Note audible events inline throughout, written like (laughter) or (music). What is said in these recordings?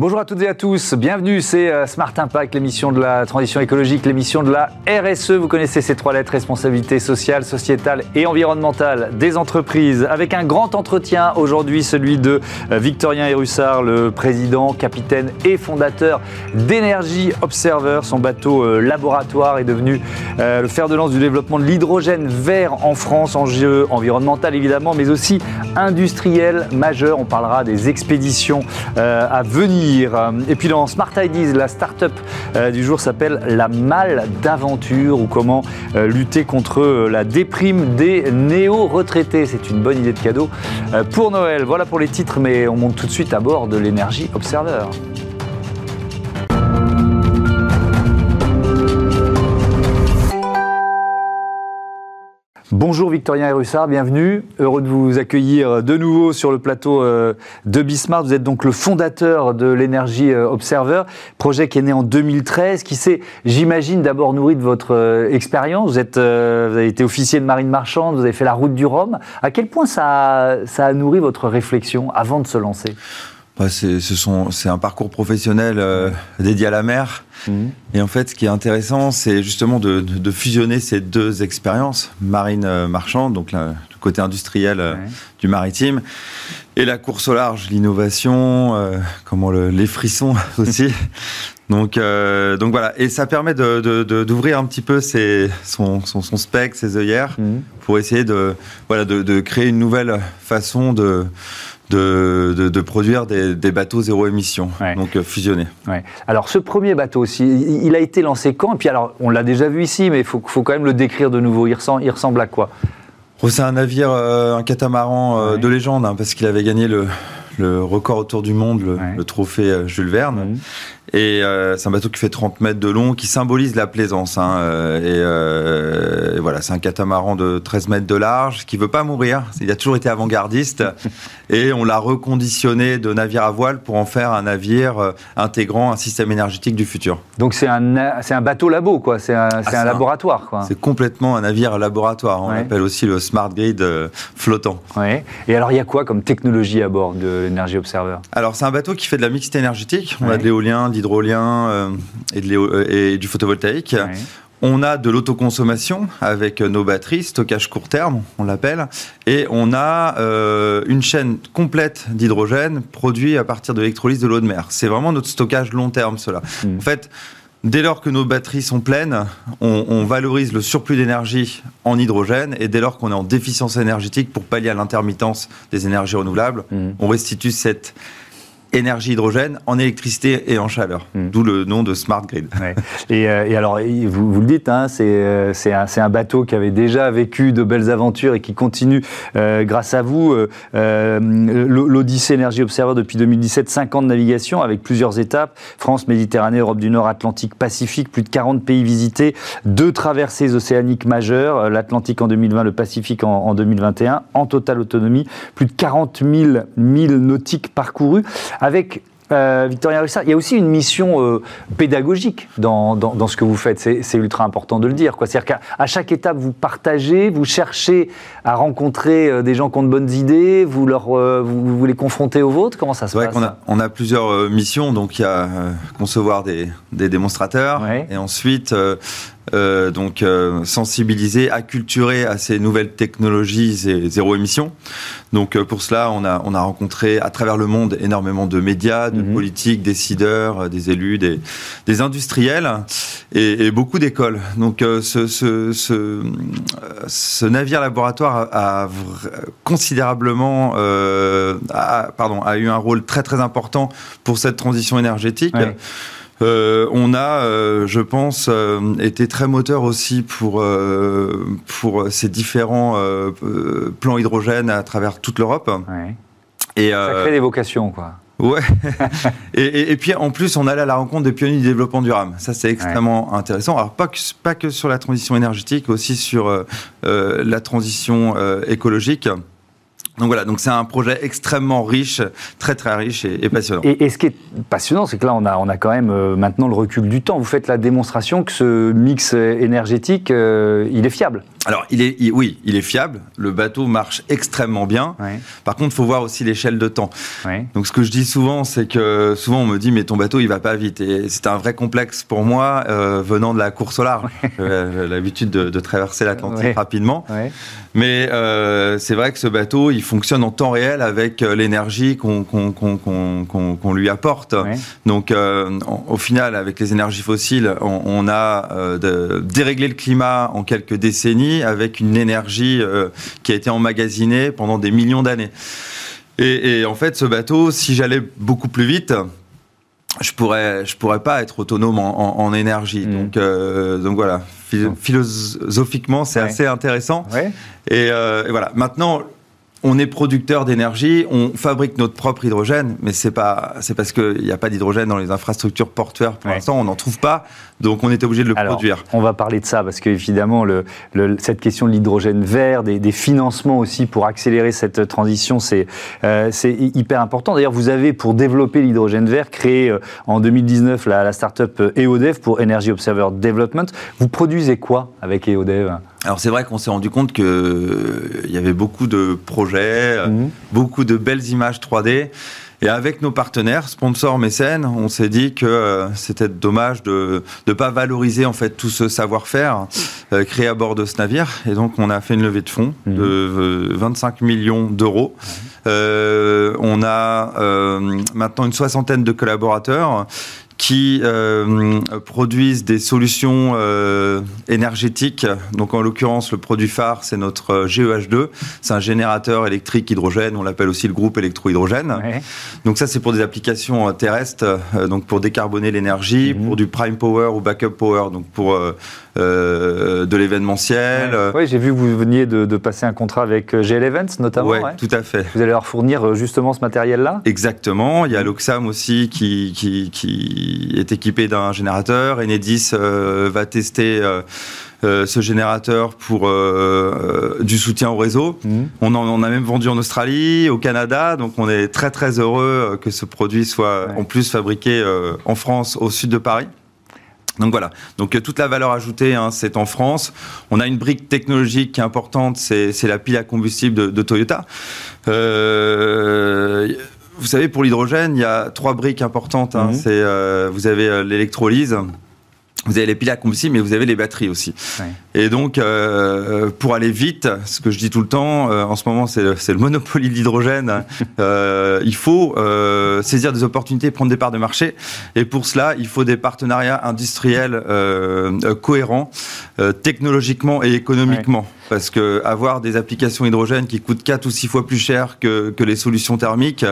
Bonjour à toutes et à tous, bienvenue, c'est euh, Smart Impact, l'émission de la transition écologique, l'émission de la RSE. Vous connaissez ces trois lettres, responsabilité sociale, sociétale et environnementale des entreprises. Avec un grand entretien aujourd'hui, celui de euh, Victorien Hérussard, le président, capitaine et fondateur d'Energy Observer. Son bateau euh, laboratoire est devenu le fer de lance du développement de l'hydrogène vert en France, enjeu environnemental évidemment, mais aussi industriel majeur. On parlera des expéditions à venir et puis dans Smart Ideas, la start-up euh, du jour s'appelle La Malle d'Aventure ou comment euh, lutter contre euh, la déprime des néo-retraités. C'est une bonne idée de cadeau pour Noël. Voilà pour les titres, mais on monte tout de suite à bord de l'énergie Observer. Bonjour Victorien Hérussard, bienvenue. Heureux de vous accueillir de nouveau sur le plateau euh, de Bismarck. Vous êtes donc le fondateur de l'énergie euh, Observer, projet qui est né en 2013, qui s'est, j'imagine, d'abord nourri de votre euh, expérience. Vous, êtes, vous avez été officier de marine marchande, vous avez fait la route du Rhum. À quel point ça ça a nourri votre réflexion avant de se lancer? C'est un parcours professionnel euh, dédié à la mer. Mhm. Et en fait, ce qui est intéressant, c'est justement de, fusionner ces deux expériences, marine euh, marchande, donc côté industriel euh, du maritime, et la course au large, l'innovation, comment les frissons (laughs) aussi. Donc, donc voilà, et ça permet d'ouvrir un petit peu son, son, spectre, ses œillères, mhm. pour essayer de, voilà, de, créer une nouvelle façon de de, de, produire des, des, bateaux zéro émission, donc euh, fusionnés. Ouais. Alors ce premier bateau aussi, il a été lancé quand? Et puis alors, on l'a déjà vu ici, mais il faut, faut, quand même le décrire de nouveau. Il ressemble, il ressemble à quoi? C'est un navire, euh, un catamaran euh, de légende, hein, parce qu'il avait gagné le, le record autour du monde, le, trophée Jules Verne. Et euh, c'est un bateau qui fait 30 mètres de long, qui symbolise la plaisance. Hein, euh, euh, et, voilà, c'est un catamaran de 13 mètres de large, qui veut pas mourir. Il a toujours été avant-gardiste. (laughs) et on l'a reconditionné de navire à voile pour en faire un navire intégrant un système énergétique du futur. Donc c'est un, c'est un bateau labo, quoi. C'est un, ah, un laboratoire, quoi. C'est complètement un navire laboratoire. On l'appelle aussi le Smart Grid flottant. Ouais. Et alors, il y a quoi comme technologie à bord de l'Energy Observer Alors, c'est un bateau qui fait de la mixité énergétique. On a de l'éolien, hydrolien euh, et, euh, et, du photovoltaïque. On a de l'autoconsommation avec nos batteries, stockage court terme, on l'appelle, et on a euh, une chaîne complète d'hydrogène produit à partir de l'électrolyse de l'eau de mer. C'est vraiment notre stockage long terme, cela. Hmm. En fait, Dès lors que nos batteries sont pleines, on, valorise le surplus d'énergie en hydrogène et dès lors qu'on est en déficience énergétique pour pallier à l'intermittence des énergies renouvelables, hmm. on restitue cette énergie hydrogène en électricité et en chaleur. Hmm. D'où le nom de Smart Grid. Et, euh, et, alors, vous, vous le dites, hein, c'est un, un, bateau qui avait déjà vécu de belles aventures et qui continue euh, grâce à vous. Euh, L'Odyssée Énergie Observer depuis 2017, 5 ans de navigation avec plusieurs étapes. France, Méditerranée, Europe du Nord, Atlantique, Pacifique, plus de 40 pays visités, deux traversées océaniques majeures, l'Atlantique en 2020, le Pacifique en, en 2021, en totale autonomie, plus de 40 000 milles nautiques parcourus avec euh, Victoria Russard, il y a aussi une mission euh, pédagogique dans, dans, ce que vous faites. C'est ultra important de le dire. C'est-à-dire qu'à chaque étape, vous partagez, vous cherchez à rencontrer euh, des gens qui ont de bonnes idées, vous, leur, vous, vous les confrontez aux vôtres. Comment ça se passe on a, on a, plusieurs missions. Donc, il y a concevoir des, des démonstrateurs et ensuite euh, donc euh, sensibiliser, acculturer à ces nouvelles technologies zéro émission. Donc euh, pour cela, on a, on a rencontré à travers le monde énormément de médias, de mhm. politiques, décideurs, des élus, des, des industriels et, beaucoup d'écoles. Donc ce, ce, ce, ce, navire laboratoire a, considérablement, a, pardon, a eu un rôle très très important pour cette transition énergétique. Euh, on a, euh, je pense, euh, été très moteur aussi pour, pour ces différents plans hydrogène à travers toute l'Europe. Et, Ça crée des vocations, quoi. Ouais. (laughs) et, puis en plus, on allait à la rencontre des pionniers du développement durable. Ça, c'est extrêmement intéressant. Alors pas que, pas que sur la transition énergétique, aussi sur la transition écologique. Donc voilà, donc c'est un projet extrêmement riche, très très riche et, passionnant. Et, ce qui est passionnant, c'est que là, on a, on a quand même euh, maintenant le recul du temps. Vous faites la démonstration que ce mix énergétique, euh, il est fiable. Alors, il est, oui, il est fiable. Le bateau marche extrêmement bien. Par contre, il faut voir aussi l'échelle de temps. Donc, ce que je dis souvent, c'est que souvent on me dit, mais ton bateau, il va pas vite. Et c'est un vrai complexe pour moi, euh, venant de la course au large. J'ai l'habitude de, traverser l'Atlantique rapidement. Mais euh, c'est vrai que ce bateau, il fonctionne en temps réel avec euh, l'énergie qu'on lui apporte. Donc, au final, avec les énergies fossiles, on, on a déréglé le climat en quelques décennies avec une énergie euh, qui a été emmagasinée pendant des millions d'années. Et, en fait, ce bateau, si j'allais beaucoup plus vite, je pourrais, je pourrais pas être autonome en, énergie. Mm. Donc, euh, donc voilà, philosophiquement, c'est assez intéressant. Euh, et, voilà. Maintenant, on est producteur d'énergie, on fabrique notre propre hydrogène, mais c'est pas, c'est parce qu'il n'y a pas d'hydrogène dans les infrastructures portuaires pour l'instant, on n'en trouve pas, donc on est obligé de le produire. On va parler de ça parce qu'évidemment, le, cette question de l'hydrogène vert, des, financements aussi pour accélérer cette transition, c'est euh, c'est hyper important. D'ailleurs, vous avez pour développer l'hydrogène vert créé euh, en 2019 la, la start-up EODEV pour Energy Observer Development. Vous produisez quoi avec EODEV? Alors c'est vrai qu'on s'est rendu compte qu'il euh, y avait beaucoup de projets, euh, mhm. beaucoup de belles images 3D. Et avec nos partenaires, sponsors, mécènes, on s'est dit que euh, c'était dommage de ne pas valoriser en fait tout ce savoir-faire créé à bord de ce navire. Et donc on a fait une levée de fonds mhm. de 25 millions d'euros. on a maintenant une soixantaine de collaborateurs qui euh, produisent des solutions euh, énergétiques. Donc en l'occurrence, le produit phare, c'est notre euh, GEH2. C'est un générateur électrique hydrogène, on l'appelle aussi le groupe électrohydrogène. Ouais. Donc ça, c'est pour des applications terrestres, donc pour décarboner l'énergie, mhm. pour du prime power ou backup power, donc pour euh, de l'événementiel. Oui, j'ai vu que vous veniez de, passer un contrat avec euh, GL Events notamment. Oui, tout à fait. Vous allez leur fournir euh, justement ce matériel-là? Exactement. Il y a l'Oxam aussi qui, qui, est équipé d'un générateur. Enedis va tester. ce générateur pour du soutien au réseau. Mhm. On en a même vendu en Australie, au Canada, donc on est très très heureux que ce produit soit en plus fabriqué en France, au sud de Paris. Donc voilà, donc euh, toute la valeur ajoutée, hein, c'est en France. On a une brique technologique qui est importante, c'est la pile à combustible de, Toyota. Euh, vous savez, pour l'hydrogène, il y a trois briques importantes. Hein. Mhm. Euh, vous avez l'électrolyse, vous avez les piles à combustible, mais vous avez les batteries aussi. Et donc, euh, pour aller vite, ce que je dis tout le temps, euh, en ce moment, c'est le, le, monopole de l'hydrogène. (laughs) euh, il faut euh, saisir des opportunités, prendre des parts de marché. Et pour cela, il faut des partenariats industriels euh, cohérents, technologiquement et économiquement parce que avoir des applications hydrogène qui coûtent 4 ou 6 fois plus cher que, que les solutions thermiques,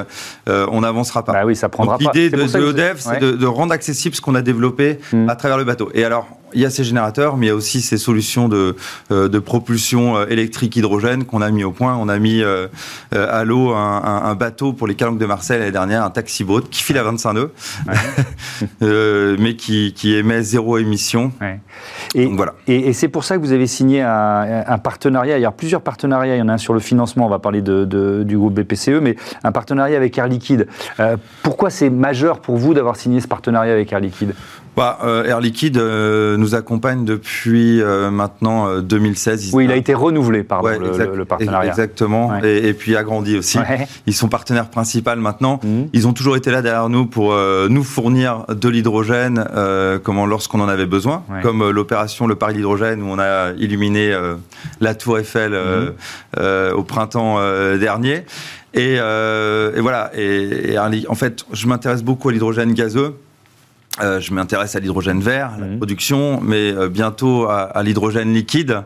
euh, on n'avancera pas. Bah oui, ça prendra L'idée de, de c'est de, de, rendre accessible ce qu'on a développé hmm. à travers le bateau. Et alors, il y a ces générateurs, mais il y a aussi ces solutions de, euh, de propulsion euh, électrique hydrogène qu'on a mis au point. On a mis euh, à l'eau un, un, bateau pour les calanques de Marseille l'année dernière, un taxi boat qui file à 25 nœuds, (laughs) mais qui, qui, émet zéro émission. Et, voilà. Et, c'est pour ça que vous avez signé un, un, partenariat. Il y a plusieurs partenariats. Il y en a un sur le financement. On va parler de, de, du groupe BPCE, mais un partenariat avec Air Liquide. pourquoi c'est majeur pour vous d'avoir signé ce partenariat avec Air Liquide? Bah, euh, Air Liquide euh, nous accompagne depuis euh, maintenant 2016. Oui, il a été renouvelé, par le, partenariat. Exactement, et, puis agrandi aussi. Ils sont partenaires principaux maintenant. Mhm. Ils ont toujours été là derrière nous pour nous fournir de l'hydrogène comment lorsqu'on en avait besoin, comme l'opération Le Paris d'hydrogène où on a illuminé la Tour Eiffel mhm. au printemps dernier. Et, et voilà. Et, et, en fait, je m'intéresse beaucoup à l'hydrogène gazeux euh, je m'intéresse à l'hydrogène vert, la mhm. production, mais euh, bientôt à, l'hydrogène liquide.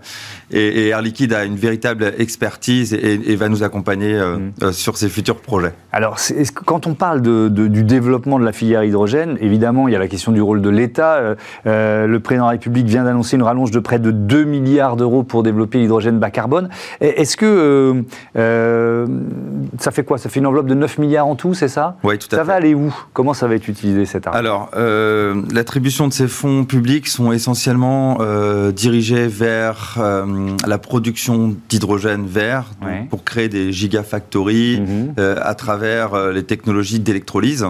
Et, Air Liquide a une véritable expertise et, va nous accompagner euh, mhm. sur ces futurs projets. Alors, quand on parle de, du développement de la filière hydrogène, évidemment, il y a la question du rôle de l'État. le président de la République vient d'annoncer une rallonge de près de 2 milliards d'euros pour développer l'hydrogène bas carbone. Est-ce que ça fait quoi? Ça fait une enveloppe de 9 milliards en tout, c'est ça? Oui, tout à fait. Ça va aller où? Comment ça va être utilisé cet argent? Alors, l'attribution de ces fonds publics sont essentiellement dirigés vers la production d'hydrogène vert pour créer des gigafactories mhm. à travers les technologies d'électrolyse.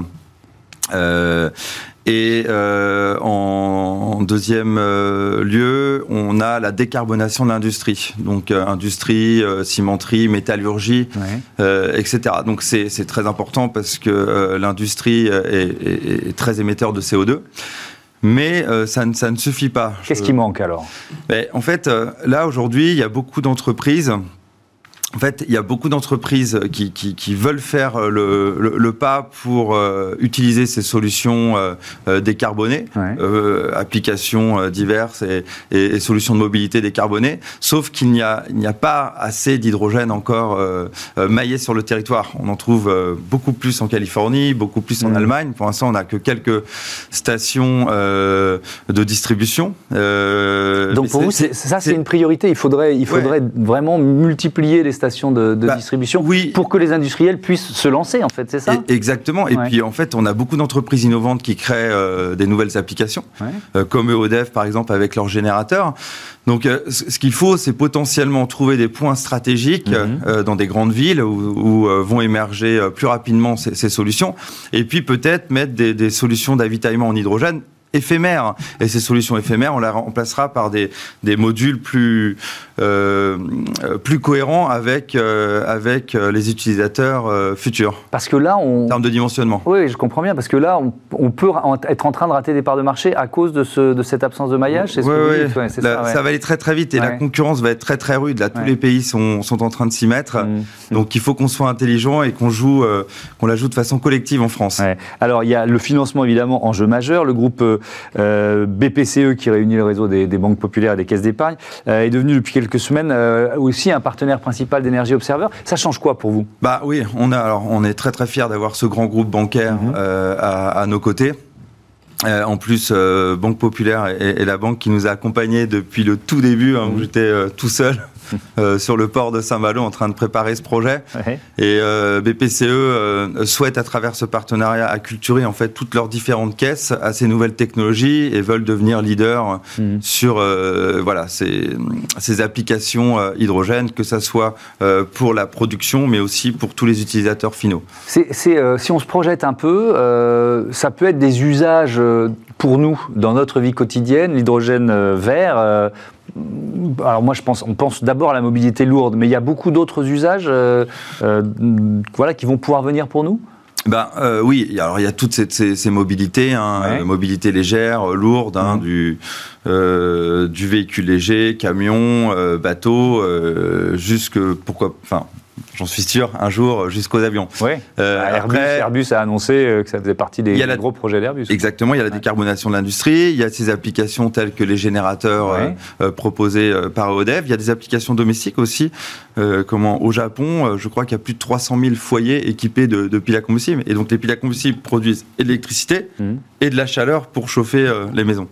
Et euh, en deuxième euh, lieu, on a la décarbonation de l'industrie, donc euh, industrie, cimenterie, métallurgie, etc. Donc c'est très important parce que l'industrie est, est, très émetteur de CO2. Mais ça, ne, ça, ne suffit pas. Qu'est-ce qui manque alors? ben, En fait, là aujourd'hui, il y a beaucoup d'entreprises en fait, il y a beaucoup d'entreprises qui, qui, qui, veulent faire euh, le, le, pas pour euh, utiliser ces solutions euh, décarbonées, applications diverses et, et, solutions de mobilité décarbonées, sauf qu'il n'y a, a pas assez d'hydrogène encore maillé sur le territoire. On en trouve beaucoup plus en Californie, beaucoup plus en mmh. Allemagne. Pour l'instant, on n'a que quelques stations de distribution. Donc pour vous, ça, c'est une priorité. Il faudrait, il faudrait vraiment multiplier les stations de, bah, distribution pour que les industriels puissent se lancer, en fait, c'est ça? Exactement. Et puis, en fait, on a beaucoup d'entreprises innovantes qui créent euh, des nouvelles applications, euh, comme EODEV, par exemple, avec leurs générateurs. Donc, euh, ce qu'il faut, c'est potentiellement trouver des points stratégiques mhm. dans des grandes villes où, vont émerger plus rapidement ces, solutions, et puis peut-être mettre des, des solutions d'avitaillement en hydrogène éphémères. Et ces solutions éphémères, on la remplacera par des, des modules plus, euh, plus cohérents avec, euh, avec euh, les utilisateurs futurs. Parce que là, on... En termes de dimensionnement. Oui, je comprends bien, parce que là, on, peut être en train de rater des parts de marché à cause de, ce, de cette absence de maillage. Oui, oui. ça, ça, va aller très très vite et la concurrence va être très très rude. Là, tous les pays sont, sont en train de s'y mettre. Mmh. Donc il faut qu'on soit intelligent et qu'on joue, qu'on la joue de façon collective en France. Alors il y a le financement évidemment enjeu majeur. Le groupe euh, BPCE, qui réunit le réseau des, banques populaires et des caisses d'épargne, euh, est devenu depuis quelques semaines euh, aussi un partenaire principal d'Energy Observer. Ça change quoi pour vous? Bah oui, on, a, alors, on est très très fiers d'avoir ce grand groupe bancaire mhm. à, nos côtés. en plus, Banque Populaire est, la banque qui nous a accompagnés depuis le tout début, hein, où mhm. j'étais tout seul (laughs) euh, sur le port de Saint-Malo en train de préparer ce projet. Et euh, BPCE euh, souhaite à travers ce partenariat acculturer en fait toutes leurs différentes caisses à ces nouvelles technologies et veulent devenir leader mhm. sur voilà ces, ces applications hydrogène, que ça soit pour la production, mais aussi pour tous les utilisateurs finaux. C'est, si on se projette un peu, ça peut être des usages pour nous dans notre vie quotidienne, l'hydrogène vert alors moi je pense, on pense d'abord à la mobilité lourde, mais il y a beaucoup d'autres usages euh, euh, voilà, qui vont pouvoir venir pour nous? Ben euh, oui, alors il y a toutes ces, mobilités, hein, mobilité légère, lourde, hein, du du véhicule léger, camion, bateau, jusque pourquoi, enfin j'en suis sûr, un jour jusqu'aux avions. Oui. Euh, bah, Airbus, a annoncé euh, que ça faisait partie des, gros projets d'Airbus. Exactement, il y a la décarbonation de l'industrie, il y a ces applications telles que les générateurs euh, proposés par EODEV, il y a des applications domestiques aussi, comment au Japon, je crois qu'il y a plus de 300 000 foyers équipés de, piles à combustible. Et donc les piles à combustible produisent de l'électricité mmh. et de la chaleur pour chauffer les maisons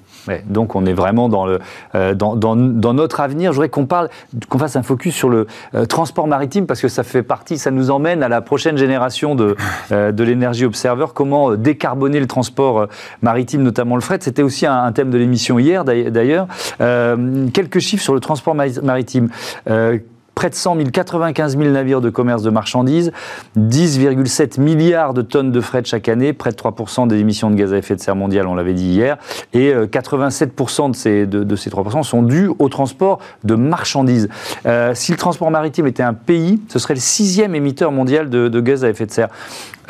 donc on est vraiment dans, le, euh, dans, dans, notre avenir. Je voudrais qu'on parle, qu'on fasse un focus sur le euh, transport maritime parce que ça fait partie, ça nous emmène à la prochaine génération de, euh, de l'énergie observer. Comment décarboner le transport maritime, notamment le fret? C'était aussi un, un, thème de l'émission hier d'ailleurs. quelques chiffres sur le transport maritime près de 100 000, 95 000 navires de commerce de marchandises, 10,7 milliards de tonnes de fret chaque année, près de 3% des émissions de gaz à effet de serre mondial, on l'avait dit hier, et 87% euh, de ces, de, ces 3% sont dus au transport de marchandises. Euh, si le transport maritime était un pays, ce serait le sixième émetteur mondial de, gaz à effet de serre.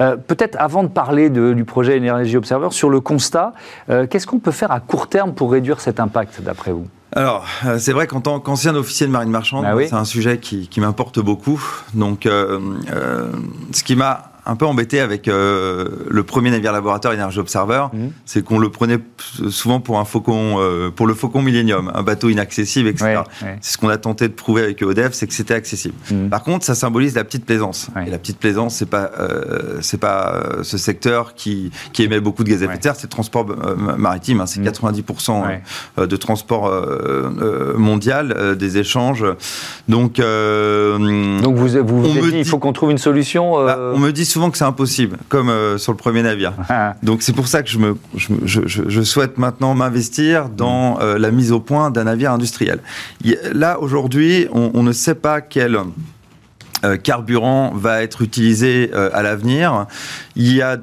Euh, peut-être avant de parler du projet Énergie Observer, sur le constat, qu'est-ce qu'on peut faire à court terme pour réduire cet impact, d'après vous? Alors, euh, c'est vrai qu'en tant qu'ancien officier de marine marchande, ah c'est un sujet qui, qui m'importe beaucoup. Donc, euh, euh, ce qui m'a un peu embêté avec euh, le premier navire laboratoire Energy Observer, mhm. c'est qu'on le prenait souvent pour un faucon, euh, pour le faucon Millennium, un bateau inaccessible, etc. C'est ce qu'on a tenté de prouver avec EODEV, c'est que c'était accessible. Mhm. Par contre, ça symbolise la petite plaisance. Et la petite plaisance, c'est pas, euh, c'est pas ce secteur qui, qui émet beaucoup de gaz à effet de serre, c'est le transport maritime. Hein, c'est 90% mhm. de transport mondial, des échanges. Donc, donc vous, vous, vous dites, il faut qu'on trouve une solution. Bah, on me dit souvent que c'est impossible, comme sur le premier navire. Donc c'est pour ça que je, me, je, souhaite maintenant m'investir dans la mise au point d'un navire industriel. Là, aujourd'hui, on, on, ne sait pas quel carburant va être utilisé à l'avenir. Il y a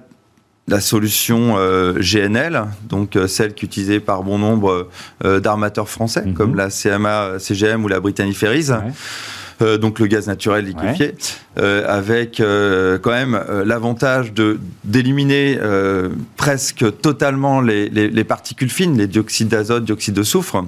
la solution euh, GNL, donc euh, celle qui est utilisée par bon nombre euh, d'armateurs français, mhm. comme la CMA CGM ou la Brittany Ferries. Donc le gaz naturel liquéfié, avec quand même l'avantage de d'éliminer presque totalement les, les, particules fines, les dioxydes d'azote, dioxyde de soufre.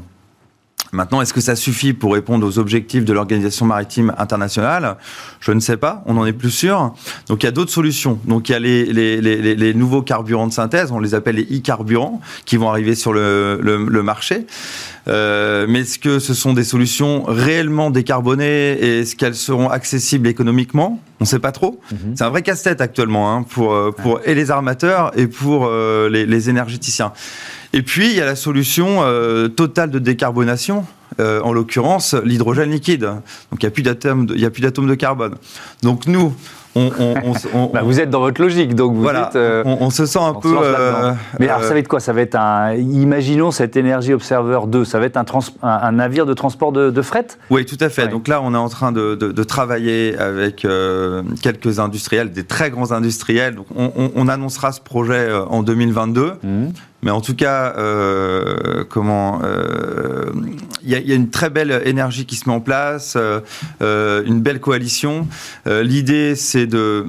Maintenant, est-ce que ça suffit pour répondre aux objectifs de l'Organisation maritime internationale? Je ne sais pas, on n'en est plus sûr. Donc il y a d'autres solutions. Donc il y a les, les, les, les, nouveaux carburants de synthèse, on les appelle les e-carburants, qui vont arriver sur le, le, le marché. Euh, mais est-ce que ce sont des solutions réellement décarbonées et est-ce qu'elles seront accessibles économiquement? On ne sait pas trop. Mhm. C'est un vrai casse-tête actuellement hein, pour, euh, pour et les armateurs et pour euh, les, les énergéticiens. Et puis, il y a la solution euh, totale de décarbonation, euh, en l'occurrence l'hydrogène liquide. Donc, il n'y a plus d'atomes de, de carbone. Donc, nous, (laughs) bah, vous êtes dans votre logique, donc vous voilà, euh, on, se sent un peu. Euh, mais alors, ça va être quoi? Ça va être un. Imaginons cette Energy Observer 2, ça va être un, un, navire de transport de, fret? Oui, tout à fait. Donc là, on est en train de, travailler avec quelques industriels, des très grands industriels. Donc on, annoncera ce projet en 2022. Mais en tout cas, euh, comment euh, il y, y, a une très belle énergie qui se met en place, euh, une belle coalition. L'idée, c'est de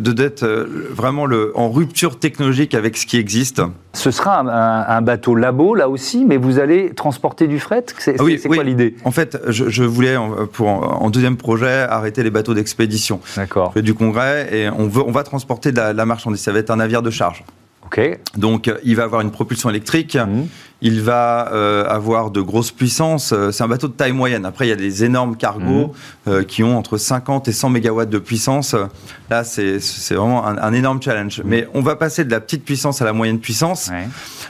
d'être de, vraiment le, en rupture technologique avec ce qui existe. Ce sera un, un, bateau labo là aussi, mais vous allez transporter du fret? C'est ah oui, quoi l'idée? En fait, je, je, voulais pour en deuxième projet arrêter les bateaux d'expédition. D'accord. Du congrès et on veut on va transporter de la, la marchandise. Ça va être un navire de charge. Donc, euh, il va avoir une propulsion électrique. Mhm. Il va euh, avoir de grosses puissances. Euh, c'est un bateau de taille moyenne. Après, il y a des énormes cargos mhm. qui ont entre 50 et 100 MW de puissance. Là, c'est vraiment un, énorme challenge. Mhm. Mais on va passer de la petite puissance à la moyenne puissance.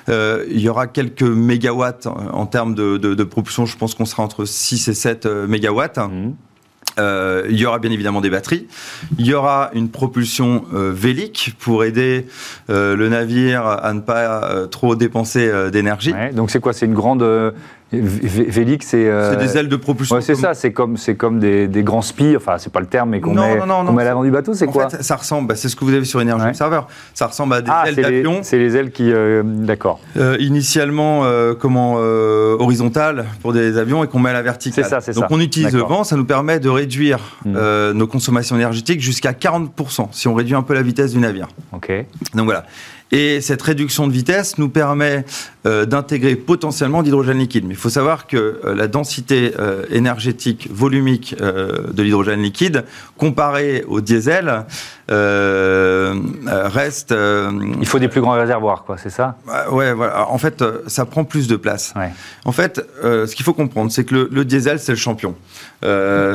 il y aura quelques mégawatts en, termes de, de, propulsion. Je pense qu'on sera entre 6 et 7 mégawatts. Euh, il y aura bien évidemment des batteries. Il y aura une propulsion euh, vélique pour aider euh, le navire à ne pas trop dépenser d'énergie. donc c'est quoi? C'est une grande Vélix, c'est. Euh, c'est des ailes de propulsion. c'est ça, c'est comme, c'est comme des, des, grands spies, enfin, c'est pas le terme, mais qu'on met, met, à l'avant du bateau, c'est quoi fait, Ça ressemble, bah, c'est ce que vous avez sur Energy Observer. Ça ressemble à des ah, ailes d'avion. C'est les ailes qui. Euh, d'accord. Euh, initialement, comment horizontales pour des avions et qu'on met à la verticale. C'est ça, c'est ça. Donc on utilise le vent, ça nous permet de réduire hmm. nos consommations énergétiques jusqu'à 40% si on réduit un peu la vitesse du navire. Ok. Donc voilà. Et cette réduction de vitesse nous permet euh, d'intégrer potentiellement d'hydrogène liquide. Mais il faut savoir que euh, la densité euh, énergétique volumique de l'hydrogène liquide, comparée au diesel, reste. il faut des plus grands réservoirs, quoi, c'est ça? Ouais, voilà. En fait, ça prend plus de place. En fait, ce qu'il faut comprendre, c'est que le, le diesel, c'est le champion.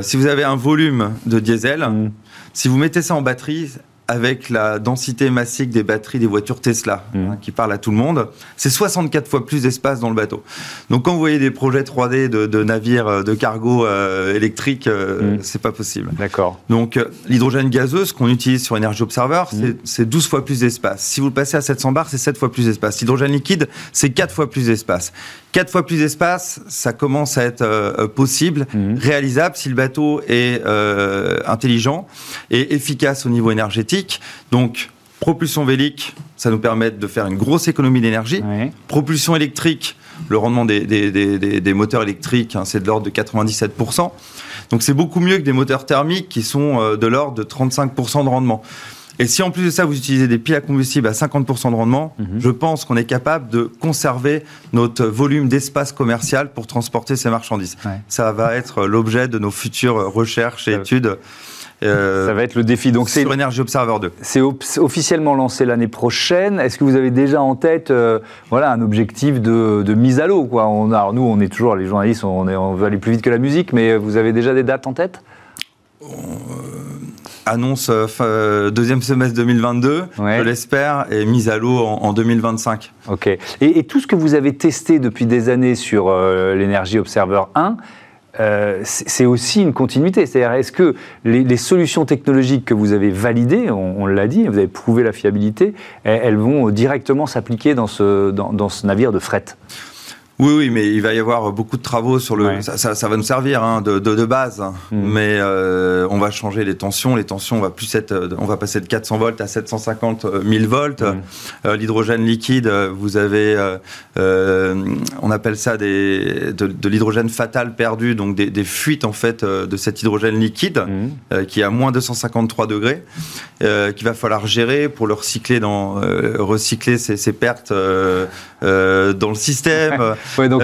si vous avez un volume de diesel, mm. si vous mettez ça en batterie, avec la densité massique des batteries des voitures Tesla, hein, mmh. qui parle à tout le monde, c'est 64 fois plus d'espace dans le bateau. Donc quand vous voyez des projets 3D de, navires euh, de cargo euh, électriques, euh, mmh. c'est pas possible. D'accord. Donc l'hydrogène gazeux, ce qu'on utilise sur Energy Observer, mmh. c'est 12 fois plus d'espace. Si vous le passez à 700 bars, c'est 7 fois plus d'espace. L'hydrogène liquide, c'est 4 fois plus d'espace. 4 fois plus d'espace, ça commence à être possible, réalisable si le bateau est intelligent et efficace au niveau énergétique donc, propulsion vélique, ça nous permet de faire une grosse économie d'énergie. Propulsion électrique, le rendement des, moteurs électriques, hein, c'est de l'ordre de 97%. Donc c'est beaucoup mieux que des moteurs thermiques qui sont euh, de l'ordre de 35% de rendement. Et si en plus de ça, vous utilisez des piles à combustible à 50% de rendement, mhm. je pense qu'on est capable de conserver notre volume d'espace commercial pour transporter ces marchandises. Ça va être l'objet de nos futures recherches et études. Euh, ça va être le défi. Donc sur Energy Observer 2. C'est officiellement lancé l'année prochaine. Est-ce que vous avez déjà en tête euh, voilà, un objectif de, mise à l'eau quoi? On, Alors nous, on est toujours, les journalistes, on, est, on, veut aller plus vite que la musique, mais vous avez déjà des dates en tête? Euh, annonce deuxième semestre 2022, je l'espère, et mise à l'eau en, 2025. Ok. Et, et, tout ce que vous avez testé depuis des années sur l'Energy Observer 1, c'est aussi une continuité. C'est-à-dire, est-ce que les, solutions technologiques que vous avez validées, on, l'a dit, vous avez prouvé la fiabilité, elles, vont directement s'appliquer dans ce, dans ce navire de fret? Oui, oui, mais il va y avoir beaucoup de travaux sur le. Ça, ça, va nous servir hein, de, de, de, base, mm. mais euh, on va changer les tensions. Les tensions, on va plus être, euh, on va passer de 400 volts à 750 000 euh, volts. Mm. Euh, L'hydrogène liquide, vous avez, euh, on appelle ça des, de, de l'hydrogène fatal perdu, donc des, des, fuites en fait de cet hydrogène liquide mm. qui est à moins 253 degrés, qu'il va falloir gérer pour le recycler dans, recycler ces, ces pertes dans le système. (laughs) (laughs) Ouais, donc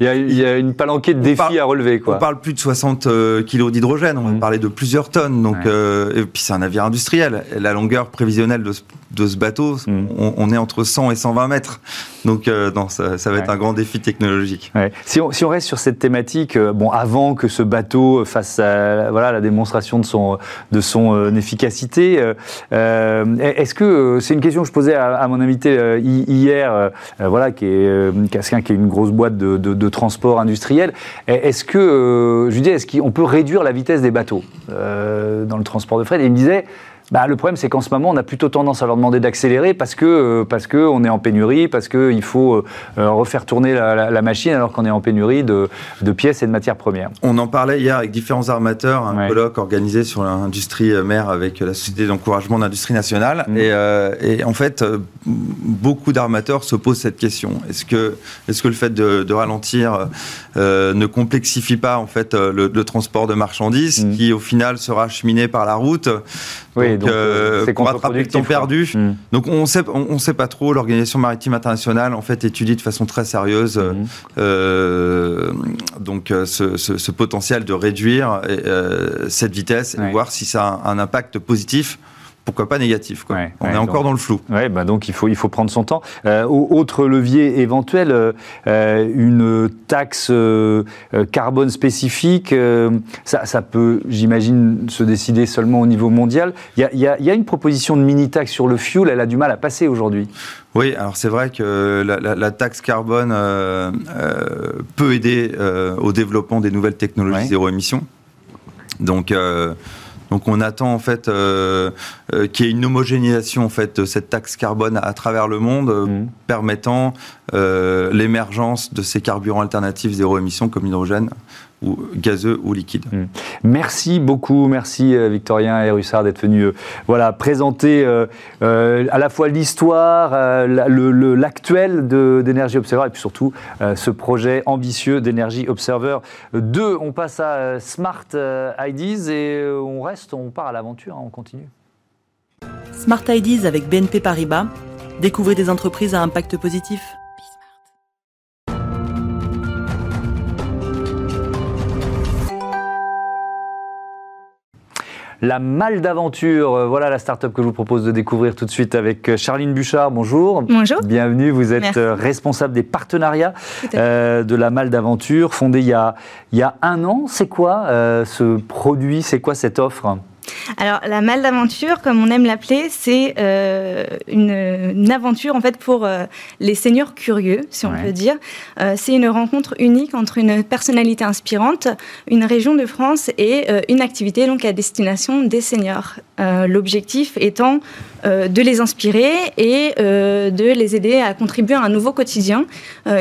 il y, y, a une palanquée de défis à relever. Quoi. On parle plus de 60 euh, kilos d'hydrogène, on va mmh. parler de plusieurs tonnes. Donc, euh, et puis c'est un navire industriel. La longueur prévisionnelle de ce, de ce bateau, mmh. on, on, est entre 100 et 120 mètres. Donc euh, non, ça, ça, va être un grand défi technologique. Ouais. Si, on, si, on, reste sur cette thématique, euh, bon, avant que ce bateau fasse à, voilà, la démonstration de son, de son efficacité, est-ce que c'est une question que je posais à, à mon invité hier, voilà, qui est quelqu'un qui est une grosse boîte de, transport industriel. Est-ce que, euh, je lui dis, est-ce qu'on peut réduire la vitesse des bateaux euh, dans le transport de fret? Et il me disait, bah, le problème, c'est qu'en ce moment, on a plutôt tendance à leur demander d'accélérer parce que euh, parce que on est en pénurie, parce qu'il faut euh, euh, refaire tourner la, machine alors qu'on est en pénurie de, de, pièces et de matières premières. On en parlait hier avec différents armateurs, un colloque organisé sur l'industrie mère avec la Société d'encouragement d'industrie nationale. Mmh. Et, et, en fait, beaucoup d'armateurs se posent cette question. Est-ce que, est-ce que le fait de, de ralentir ne complexifie pas en fait le, le transport de marchandises mmh. qui au final sera acheminé par la route? Oui, donc, euh, euh pour rattraper le temps perdu. Hmm. Donc on sait, on, sait pas trop. L'organisation maritime internationale en fait étudie de façon très sérieuse hmm. euh, donc ce, ce, ce, potentiel de réduire cette vitesse et voir si ça a un impact positif pourquoi pas négatif. Quoi. on est encore dans le flou. Ouais, bah donc il faut, il faut prendre son temps. Euh, autre levier éventuel, euh, une taxe euh, carbone spécifique, ça, ça, peut, j'imagine, se décider seulement au niveau mondial. Il y a, y a, y a une proposition de mini-taxe sur le fuel, elle a du mal à passer aujourd'hui. Oui, alors c'est vrai que la, la, la taxe carbone peut aider au développement des nouvelles technologies zéro émission. Donc donc on attend en fait euh, euh, qu'il y ait une homogénéisation en fait de cette taxe carbone à travers le monde, euh, mmh. permettant l'émergence de ces carburants alternatifs zéro émission comme l'hydrogène ou gazeux ou liquide. Hmm. Merci beaucoup, merci euh, Victorien et Russard d'être venus euh, voilà, présenter euh, à la fois l'histoire, l'actuel d'Energy Observer et puis surtout ce projet ambitieux d'Energy Observer 2. On passe à Smart IDs et on reste, on part à l'aventure, hein, on continue. Smart IDs avec BNP Paribas. Découvrez des entreprises à impact positif. La Malle d'Aventure, euh, voilà la start-up que je vous propose de découvrir tout de suite avec euh, Charline Bouchard. Bonjour. Bonjour. Bienvenue, vous êtes euh, responsable des partenariats de la Malle d'Aventure, fondée il y, a, il y a un an. C'est quoi ce produit? C'est quoi cette offre? Alors, la malle d'aventure, comme on aime l'appeler, c'est euh, une, aventure en fait pour euh, les seniors curieux, si on peut dire. Euh, c'est une rencontre unique entre une personnalité inspirante, une région de France et une activité donc à destination des seniors. L'objectif étant de les inspirer et de les aider à contribuer à un nouveau quotidien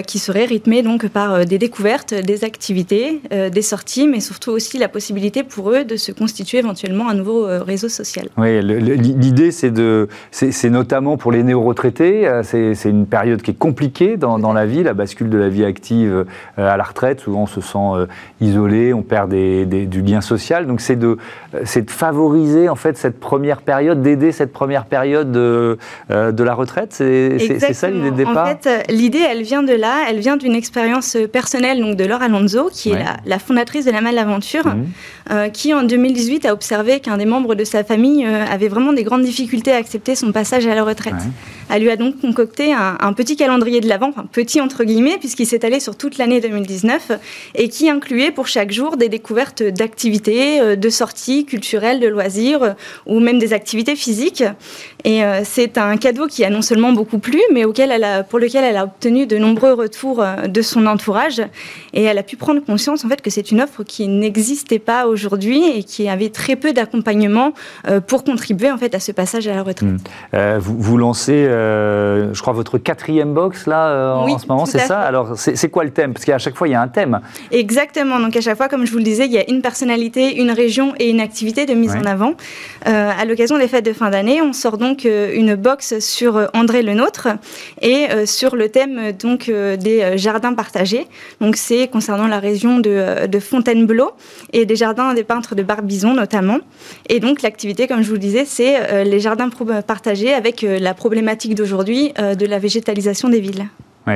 qui serait rythmé donc par des découvertes, des activités, des sorties, mais surtout aussi la possibilité pour eux de se constituer éventuellement un nouveau euh, réseau social. Oui, l'idée, c'est de, c'est notamment pour les néo-retraités, euh, c'est une période qui est compliquée dans, dans, la vie, la bascule de la vie active euh, à la retraite. Souvent, on se sent isolé, on perd des, du lien social. Donc, c'est de, de favoriser en fait cette première période, d'aider cette première période de, de la retraite. C'est ça l'idée de départ. En fait, l'idée, elle vient de là. Elle vient d'une expérience personnelle donc de Laure Alonso, qui est la, fondatrice de la Malle Aventure, mmh. qui en 2018 a observé qu'un des membres de sa famille euh, avait vraiment des grandes difficultés à accepter son passage à la retraite. Elle lui a donc concocté un, petit calendrier de l'Avent, enfin petit entre guillemets, puisqu'il s'est allé sur toute l'année 2019 et qui incluait pour chaque jour des découvertes d'activités, euh, de sorties culturelles, de loisirs euh, ou même des activités physiques. Et euh, c'est un cadeau qui a non seulement beaucoup plu, mais auquel elle a, pour lequel elle a obtenu de nombreux retours de son entourage. Et elle a pu prendre conscience en fait que c'est une offre qui n'existait pas aujourd'hui et qui avait très peu d'accompagnement pour contribuer en fait à ce passage à la retraite. Mmh. vous, vous, lancez, je crois, votre quatrième box là en ce moment, c'est ça Alors c'est quoi le thème? Parce qu'à chaque fois il y a un thème. Exactement. Donc à chaque fois, comme je vous le disais, il y a une personnalité, une région et une activité de mise en avant. Euh, à l'occasion des fêtes de fin d'année, on sort donc euh, une box sur euh, André le Nôtre et sur le thème donc des jardins partagés. Donc c'est concernant la région de, Fontainebleau et des jardins des peintres de Barbizon notamment. Et donc l'activité, comme je vous le disais, c'est les jardins partagés avec la problématique d'aujourd'hui de la végétalisation des villes.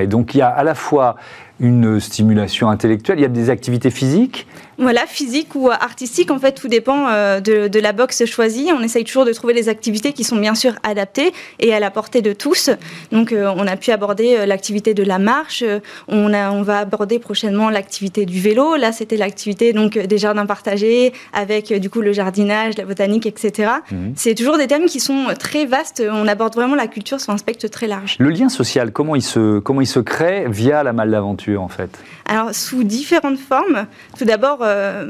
donc il y a à la fois une stimulation intellectuelle, il y a des activités physiques voilà, physique ou artistique, en fait, tout dépend euh, de, la boxe choisie. On essaye toujours de trouver des activités qui sont bien sûr adaptées et à la portée de tous. Donc, euh, on a pu aborder euh, l'activité de la marche. on, a, on va aborder prochainement l'activité du vélo. Là, c'était l'activité donc des jardins partagés avec du coup le jardinage, la botanique, etc. Mhm. C'est toujours des thèmes qui sont très vastes. On aborde vraiment la culture sur un spectre très large. Le lien social, comment il se, comment il se crée via la malle d'aventure, en fait? Alors, sous différentes formes. Tout d'abord,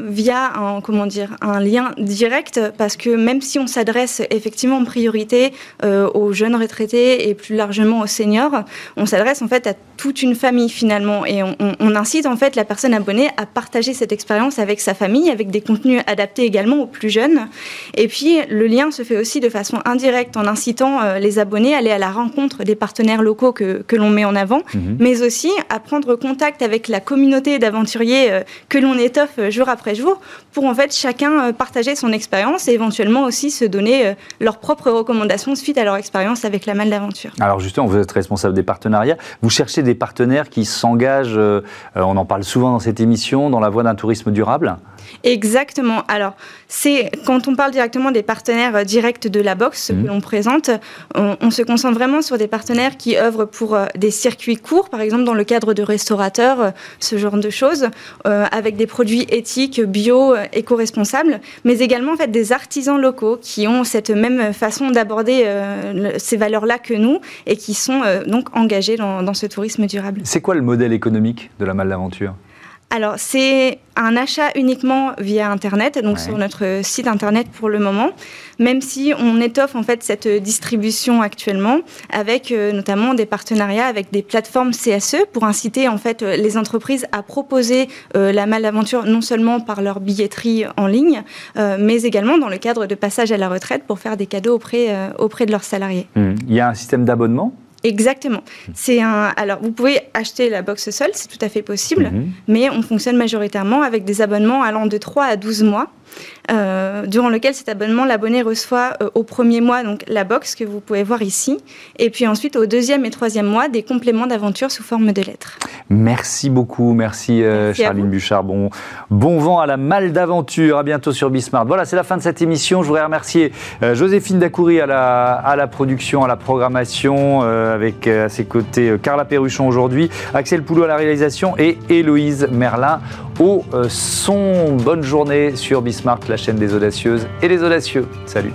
via un, comment dire, un lien direct, parce que même si on s'adresse effectivement en priorité euh, aux jeunes retraités et plus largement aux seniors, on s'adresse en fait à toute une famille finalement, et on, incite en fait la personne abonnée à partager cette expérience avec sa famille, avec des contenus adaptés également aux plus jeunes. Et puis le lien se fait aussi de façon indirecte en incitant euh, les abonnés à aller à la rencontre des partenaires locaux que, que l'on met en avant, mhm. mais aussi à prendre contact avec la communauté d'aventuriers que l'on étoffe jour après jour pour en fait chacun euh, partager son expérience et éventuellement aussi se donner euh, leurs propres recommandations suite à leur expérience avec la malle d'aventure. Alors justement, vous êtes responsable des partenariats. Vous cherchez des partenaires qui s'engagent, euh, on en parle souvent dans cette émission, dans la voie d'un tourisme durable Exactement. Alors, c'est quand on parle directement des partenaires euh, directs de la boxe que mmh. l'on présente, on, se concentre vraiment sur des partenaires qui œuvrent pour euh, des circuits courts, par exemple dans le cadre de restaurateurs, euh, ce genre de choses, avec des produits éthiques, bio, éco-responsables, mais également en fait des artisans locaux qui ont cette même façon d'aborder ces valeurs-là que nous et qui sont donc engagés dans, dans ce tourisme durable. C'est quoi le modèle économique de la malle d'aventure? Alors, c'est un achat uniquement via Internet, donc sur notre site Internet pour le moment, même si on étoffe en fait cette distribution actuellement avec euh, notamment des partenariats avec des plateformes CSE pour inciter en fait les entreprises à proposer euh, la malaventure non seulement par leur billetterie en ligne, euh, mais également dans le cadre de passage à la retraite pour faire des cadeaux auprès, auprès de leurs salariés. Mmh. Il y a un système d'abonnement Exactement. C'est un. Alors, vous pouvez acheter la box seule, c'est tout à fait possible, mhm. mais on fonctionne majoritairement avec des abonnements allant de 3 à 12 mois. Euh, durant lequel cet abonnement, l'abonné reçoit euh, au premier mois donc la box que vous pouvez voir ici, et puis ensuite au deuxième et troisième mois des compléments d'aventure sous forme de lettres. Merci beaucoup, merci, euh, Charline Bouchard. Bon, bon vent à la malle d'aventure, à bientôt sur Bismart. Voilà, c'est la fin de cette émission. Je voudrais remercier Joséphine Dacoury à la, à la production, à la programmation, avec à ses côtés Carla Perruchon aujourd'hui, Axel Poulot à la réalisation et Héloïse Merlin au son. Bonne journée sur Bismart la chaîne des audacieuses et des audacieux. Salut